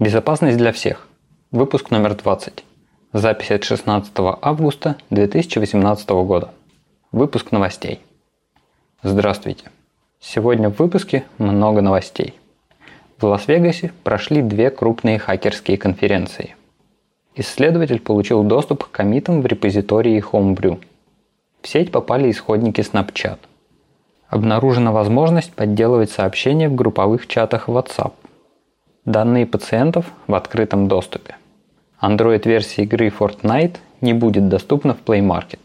Безопасность для всех. Выпуск номер 20. Запись от 16 августа 2018 года. Выпуск новостей. Здравствуйте. Сегодня в выпуске много новостей. В Лас-Вегасе прошли две крупные хакерские конференции. Исследователь получил доступ к комитам в репозитории Homebrew. В сеть попали исходники Snapchat. Обнаружена возможность подделывать сообщения в групповых чатах WhatsApp. Данные пациентов в открытом доступе. Android-версия игры Fortnite не будет доступна в Play Market.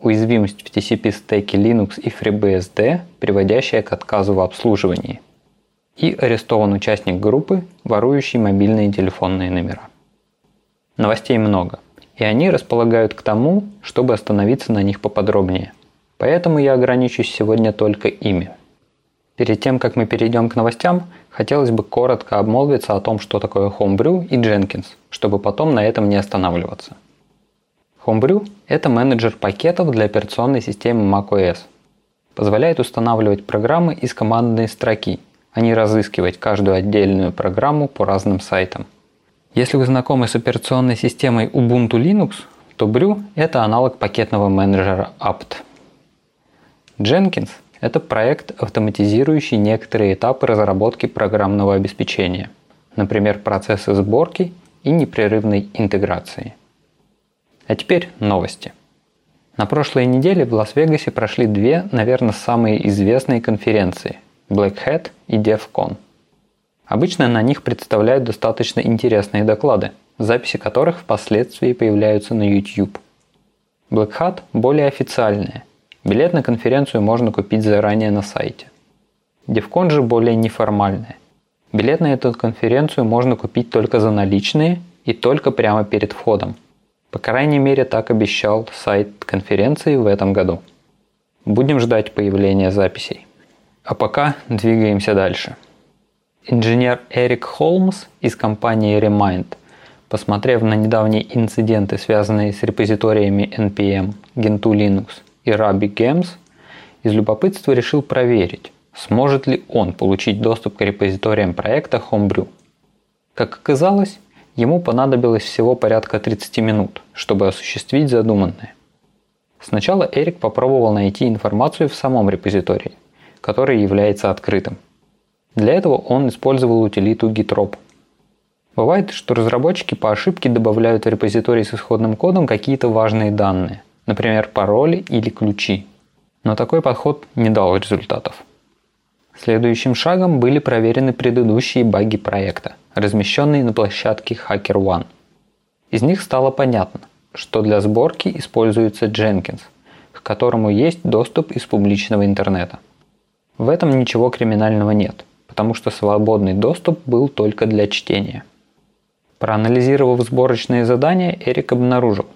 Уязвимость в TCP стеке Linux и FreeBSD, приводящая к отказу в обслуживании. И арестован участник группы, ворующий мобильные телефонные номера. Новостей много, и они располагают к тому, чтобы остановиться на них поподробнее. Поэтому я ограничусь сегодня только ими – Перед тем, как мы перейдем к новостям, хотелось бы коротко обмолвиться о том, что такое Homebrew и Jenkins, чтобы потом на этом не останавливаться. Homebrew – это менеджер пакетов для операционной системы macOS. Позволяет устанавливать программы из командной строки, а не разыскивать каждую отдельную программу по разным сайтам. Если вы знакомы с операционной системой Ubuntu Linux, то Brew – это аналог пакетного менеджера apt. Jenkins – это проект, автоматизирующий некоторые этапы разработки программного обеспечения, например, процессы сборки и непрерывной интеграции. А теперь новости. На прошлой неделе в Лас-Вегасе прошли две, наверное, самые известные конференции – Black Hat и DevCon. Обычно на них представляют достаточно интересные доклады, записи которых впоследствии появляются на YouTube. Black Hat более официальная Билет на конференцию можно купить заранее на сайте. Девкон же более неформальная. Билет на эту конференцию можно купить только за наличные и только прямо перед входом. По крайней мере так обещал сайт конференции в этом году. Будем ждать появления записей. А пока двигаемся дальше. Инженер Эрик Холмс из компании Remind, посмотрев на недавние инциденты, связанные с репозиториями NPM, Gentoo Linux – и Раби Гемс из любопытства решил проверить, сможет ли он получить доступ к репозиториям проекта Homebrew. Как оказалось, ему понадобилось всего порядка 30 минут, чтобы осуществить задуманное. Сначала Эрик попробовал найти информацию в самом репозитории, который является открытым. Для этого он использовал утилиту Gitrop. Бывает, что разработчики по ошибке добавляют в репозиторий с исходным кодом какие-то важные данные – например, пароли или ключи. Но такой подход не дал результатов. Следующим шагом были проверены предыдущие баги проекта, размещенные на площадке HackerOne. Из них стало понятно, что для сборки используется Jenkins, к которому есть доступ из публичного интернета. В этом ничего криминального нет, потому что свободный доступ был только для чтения. Проанализировав сборочные задания, Эрик обнаружил,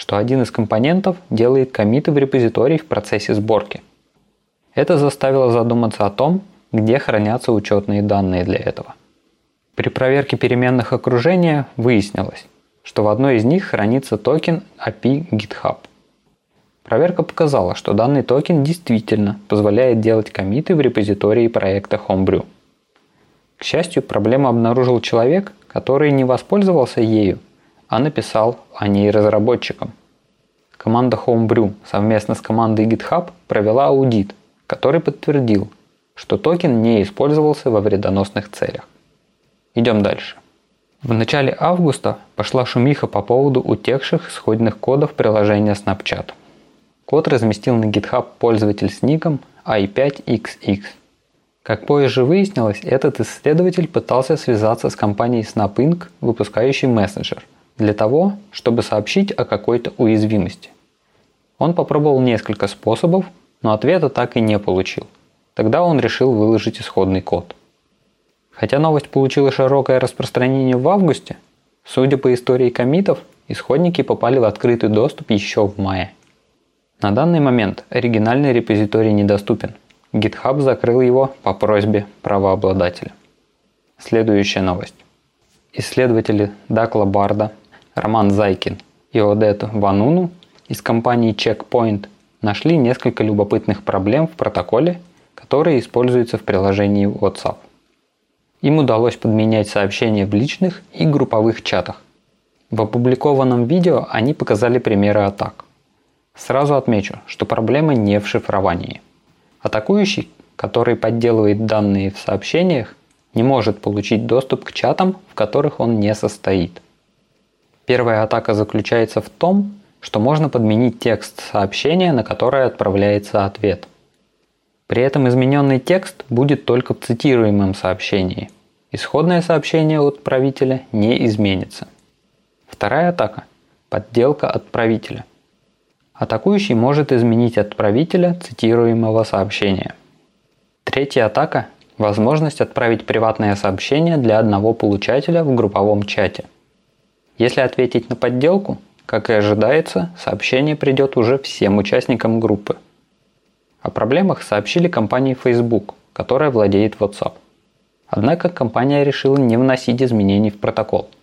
что один из компонентов делает комиты в репозиторий в процессе сборки. Это заставило задуматься о том, где хранятся учетные данные для этого. При проверке переменных окружения выяснилось, что в одной из них хранится токен API GitHub. Проверка показала, что данный токен действительно позволяет делать коммиты в репозитории проекта Homebrew. К счастью, проблему обнаружил человек, который не воспользовался ею, а написал о ней разработчикам. Команда Homebrew совместно с командой GitHub провела аудит, который подтвердил, что токен не использовался во вредоносных целях. Идем дальше. В начале августа пошла шумиха по поводу утекших исходных кодов приложения Snapchat. Код разместил на GitHub пользователь с ником i5xx. Как позже выяснилось, этот исследователь пытался связаться с компанией Snap Inc., выпускающей мессенджер – для того, чтобы сообщить о какой-то уязвимости. Он попробовал несколько способов, но ответа так и не получил. Тогда он решил выложить исходный код. Хотя новость получила широкое распространение в августе, судя по истории комитов, исходники попали в открытый доступ еще в мае. На данный момент оригинальный репозиторий недоступен. GitHub закрыл его по просьбе правообладателя. Следующая новость. Исследователи Дакла Барда Роман Зайкин и Одет Вануну из компании Checkpoint нашли несколько любопытных проблем в протоколе, которые используются в приложении WhatsApp. Им удалось подменять сообщения в личных и групповых чатах. В опубликованном видео они показали примеры атак. Сразу отмечу, что проблема не в шифровании. Атакующий, который подделывает данные в сообщениях, не может получить доступ к чатам, в которых он не состоит. Первая атака заключается в том, что можно подменить текст сообщения, на которое отправляется ответ. При этом измененный текст будет только в цитируемом сообщении. Исходное сообщение от отправителя не изменится. Вторая атака – подделка отправителя. Атакующий может изменить отправителя цитируемого сообщения. Третья атака – возможность отправить приватное сообщение для одного получателя в групповом чате. Если ответить на подделку, как и ожидается, сообщение придет уже всем участникам группы. О проблемах сообщили компании Facebook, которая владеет WhatsApp. Однако компания решила не вносить изменений в протокол –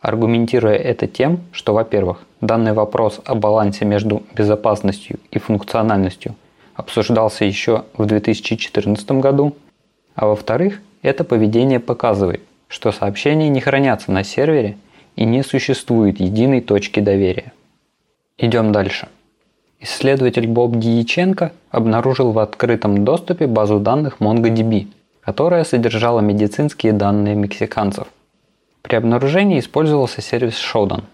аргументируя это тем, что, во-первых, данный вопрос о балансе между безопасностью и функциональностью обсуждался еще в 2014 году, а во-вторых, это поведение показывает, что сообщения не хранятся на сервере и не существует единой точки доверия. Идем дальше. Исследователь Боб Дьяченко обнаружил в открытом доступе базу данных MongoDB, которая содержала медицинские данные мексиканцев – при обнаружении использовался сервис Shodan.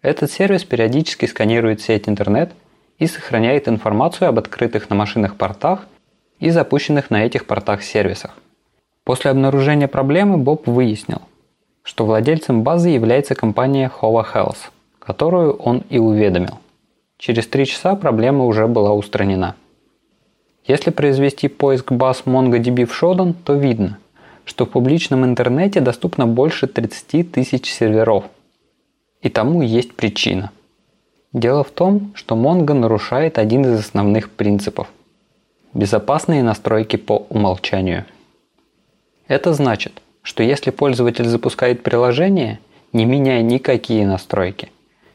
Этот сервис периодически сканирует сеть интернет и сохраняет информацию об открытых на машинах портах и запущенных на этих портах сервисах. После обнаружения проблемы Боб выяснил, что владельцем базы является компания Hova Health, которую он и уведомил. Через три часа проблема уже была устранена. Если произвести поиск баз MongoDB в Shodan, то видно, что в публичном интернете доступно больше 30 тысяч серверов. И тому есть причина. Дело в том, что Mongo нарушает один из основных принципов – безопасные настройки по умолчанию. Это значит, что если пользователь запускает приложение, не меняя никакие настройки,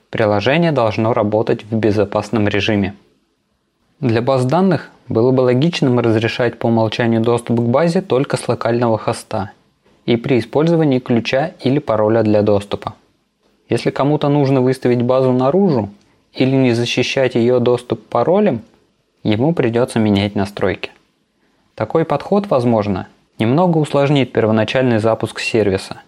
приложение должно работать в безопасном режиме. Для баз данных было бы логичным разрешать по умолчанию доступ к базе только с локального хоста и при использовании ключа или пароля для доступа. Если кому-то нужно выставить базу наружу или не защищать ее доступ паролем, ему придется менять настройки. Такой подход, возможно, немного усложнит первоначальный запуск сервиса,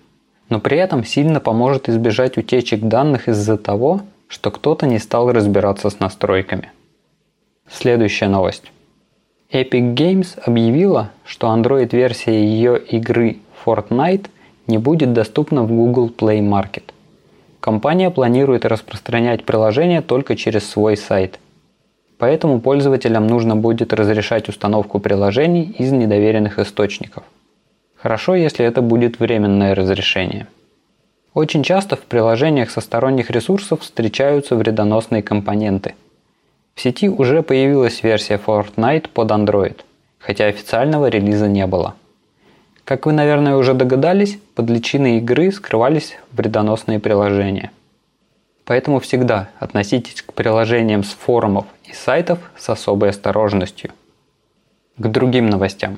но при этом сильно поможет избежать утечек данных из-за того, что кто-то не стал разбираться с настройками. Следующая новость. Epic Games объявила, что Android-версия ее игры Fortnite не будет доступна в Google Play Market. Компания планирует распространять приложение только через свой сайт. Поэтому пользователям нужно будет разрешать установку приложений из недоверенных источников. Хорошо, если это будет временное разрешение. Очень часто в приложениях со сторонних ресурсов встречаются вредоносные компоненты – в сети уже появилась версия Fortnite под Android, хотя официального релиза не было. Как вы, наверное, уже догадались, под личиной игры скрывались вредоносные приложения. Поэтому всегда относитесь к приложениям с форумов и сайтов с особой осторожностью. К другим новостям.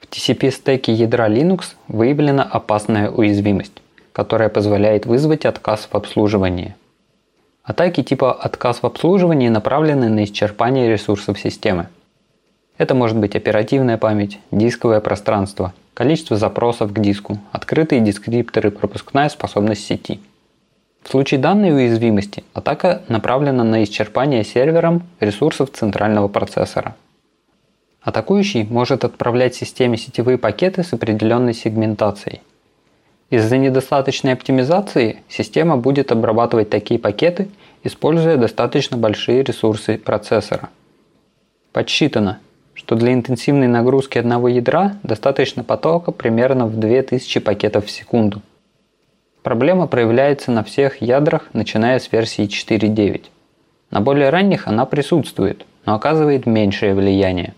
В TCP-стеке ядра Linux выявлена опасная уязвимость, которая позволяет вызвать отказ в обслуживании – Атаки типа отказ в обслуживании направлены на исчерпание ресурсов системы. Это может быть оперативная память, дисковое пространство, количество запросов к диску, открытые дескрипторы, пропускная способность сети. В случае данной уязвимости атака направлена на исчерпание сервером ресурсов центрального процессора. Атакующий может отправлять системе сетевые пакеты с определенной сегментацией. Из-за недостаточной оптимизации система будет обрабатывать такие пакеты, используя достаточно большие ресурсы процессора. Подсчитано, что для интенсивной нагрузки одного ядра достаточно потока примерно в 2000 пакетов в секунду. Проблема проявляется на всех ядрах, начиная с версии 4.9. На более ранних она присутствует, но оказывает меньшее влияние.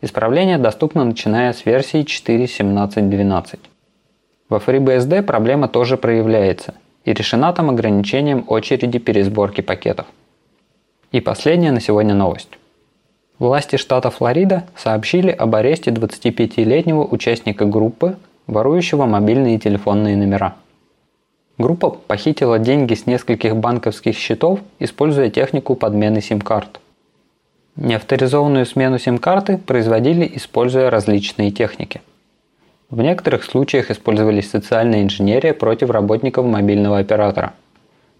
Исправление доступно начиная с версии 4.17.12. Во FreeBSD проблема тоже проявляется и решена там ограничением очереди пересборки пакетов. И последняя на сегодня новость. Власти штата Флорида сообщили об аресте 25-летнего участника группы, ворующего мобильные телефонные номера. Группа похитила деньги с нескольких банковских счетов, используя технику подмены сим-карт. Неавторизованную смену сим-карты производили, используя различные техники. В некоторых случаях использовались социальная инженерия против работников мобильного оператора.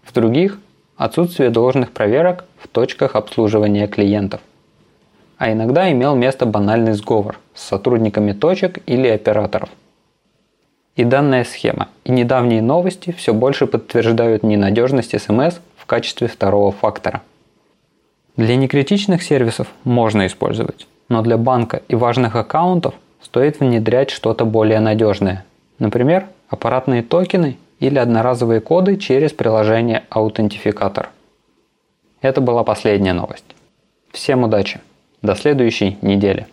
В других – отсутствие должных проверок в точках обслуживания клиентов. А иногда имел место банальный сговор с сотрудниками точек или операторов. И данная схема, и недавние новости все больше подтверждают ненадежность СМС в качестве второго фактора. Для некритичных сервисов можно использовать, но для банка и важных аккаунтов стоит внедрять что-то более надежное. Например, аппаратные токены или одноразовые коды через приложение Аутентификатор. Это была последняя новость. Всем удачи! До следующей недели.